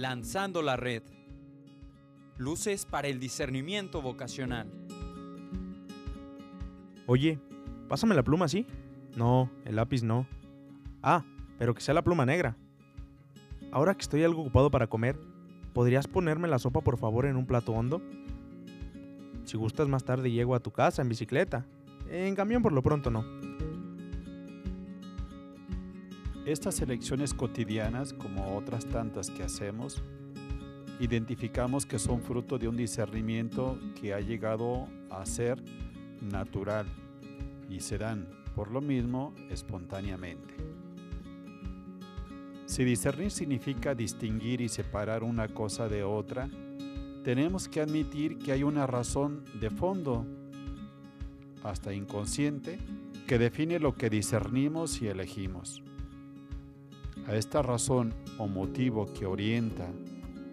Lanzando la red. Luces para el discernimiento vocacional. Oye, pásame la pluma, ¿sí? No, el lápiz no. Ah, pero que sea la pluma negra. Ahora que estoy algo ocupado para comer, ¿podrías ponerme la sopa por favor en un plato hondo? Si gustas más tarde llego a tu casa en bicicleta. En camión por lo pronto no. Estas elecciones cotidianas, como otras tantas que hacemos, identificamos que son fruto de un discernimiento que ha llegado a ser natural y se dan, por lo mismo, espontáneamente. Si discernir significa distinguir y separar una cosa de otra, tenemos que admitir que hay una razón de fondo, hasta inconsciente, que define lo que discernimos y elegimos. A esta razón o motivo que orienta,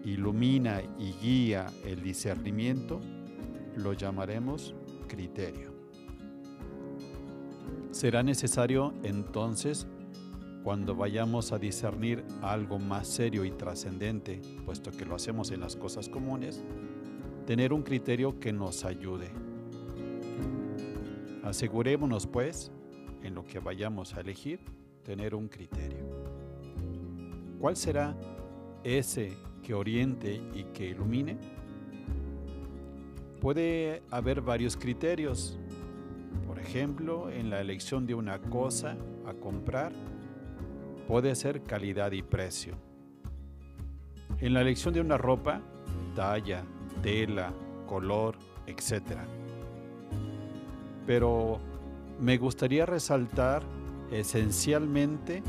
ilumina y guía el discernimiento, lo llamaremos criterio. Será necesario entonces, cuando vayamos a discernir algo más serio y trascendente, puesto que lo hacemos en las cosas comunes, tener un criterio que nos ayude. Asegurémonos, pues, en lo que vayamos a elegir, tener un criterio. ¿Cuál será ese que oriente y que ilumine? Puede haber varios criterios. Por ejemplo, en la elección de una cosa a comprar, puede ser calidad y precio. En la elección de una ropa, talla, tela, color, etc. Pero me gustaría resaltar esencialmente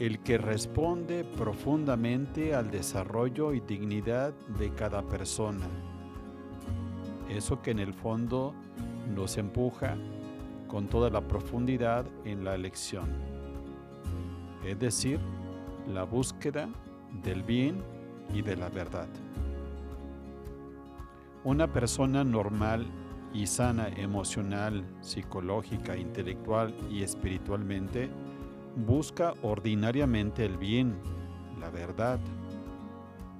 el que responde profundamente al desarrollo y dignidad de cada persona. Eso que en el fondo nos empuja con toda la profundidad en la elección. Es decir, la búsqueda del bien y de la verdad. Una persona normal y sana emocional, psicológica, intelectual y espiritualmente busca ordinariamente el bien, la verdad,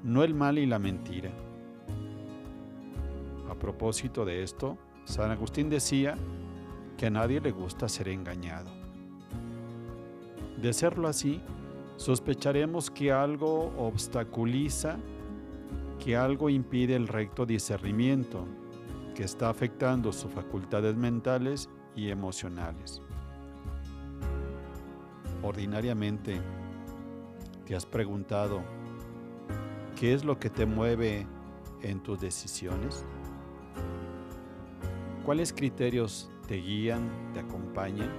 no el mal y la mentira. A propósito de esto, San Agustín decía que a nadie le gusta ser engañado. De serlo así, sospecharemos que algo obstaculiza, que algo impide el recto discernimiento, que está afectando sus facultades mentales y emocionales ordinariamente te has preguntado qué es lo que te mueve en tus decisiones? ¿Cuáles criterios te guían, te acompañan?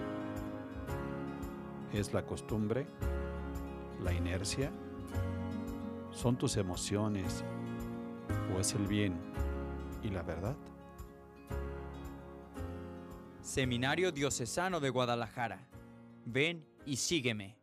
¿Es la costumbre? ¿La inercia? ¿Son tus emociones? ¿O es el bien y la verdad? Seminario Diocesano de Guadalajara. Ven y sígueme.